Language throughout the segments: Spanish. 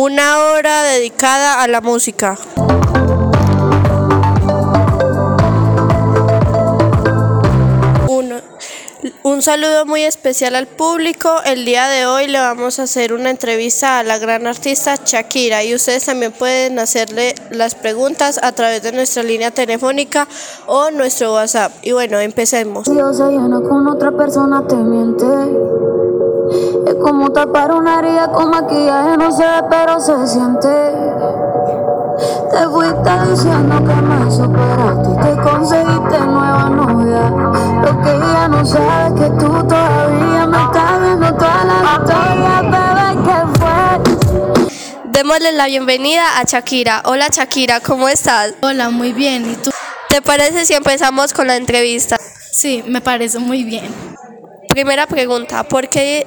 Una hora dedicada a la música. Un saludo muy especial al público. El día de hoy le vamos a hacer una entrevista a la gran artista Shakira y ustedes también pueden hacerle las preguntas a través de nuestra línea telefónica o nuestro WhatsApp. Y bueno, empecemos. Con otra persona te miente. Es como tapar una herida con maquillaje, no se ve, pero se siente. Te fuiste diciendo que me superaste, que conseguiste nueva novia. Lo que ella no sabe es que tú todavía me estás viendo toda la historia, bebé, ¿qué fue? Démosle la bienvenida a Shakira. Hola Shakira, ¿cómo estás? Hola, muy bien. ¿Y tú? ¿Te parece si empezamos con la entrevista? Sí, me parece muy bien. Primera pregunta, ¿por qué,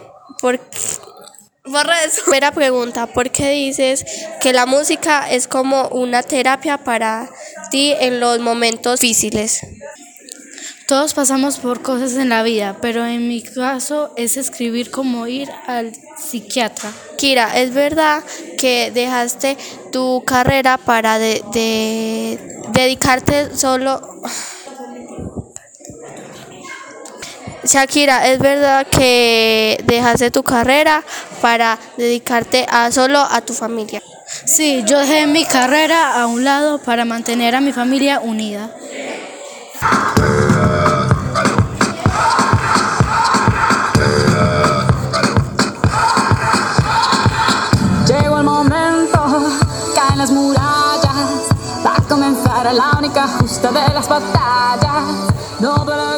Borra eso. Pregunta, ¿por qué dices que la música es como una terapia para ti en los momentos difíciles? Todos pasamos por cosas en la vida, pero en mi caso es escribir como ir al psiquiatra. Kira, ¿es verdad que dejaste tu carrera para de- de- dedicarte solo... Shakira, ¿es verdad que dejaste tu carrera para dedicarte a solo a tu familia? Sí, yo dejé mi carrera a un lado para mantener a mi familia unida. Llegó el momento, caen las murallas, va a comenzar la única justa de las batallas. No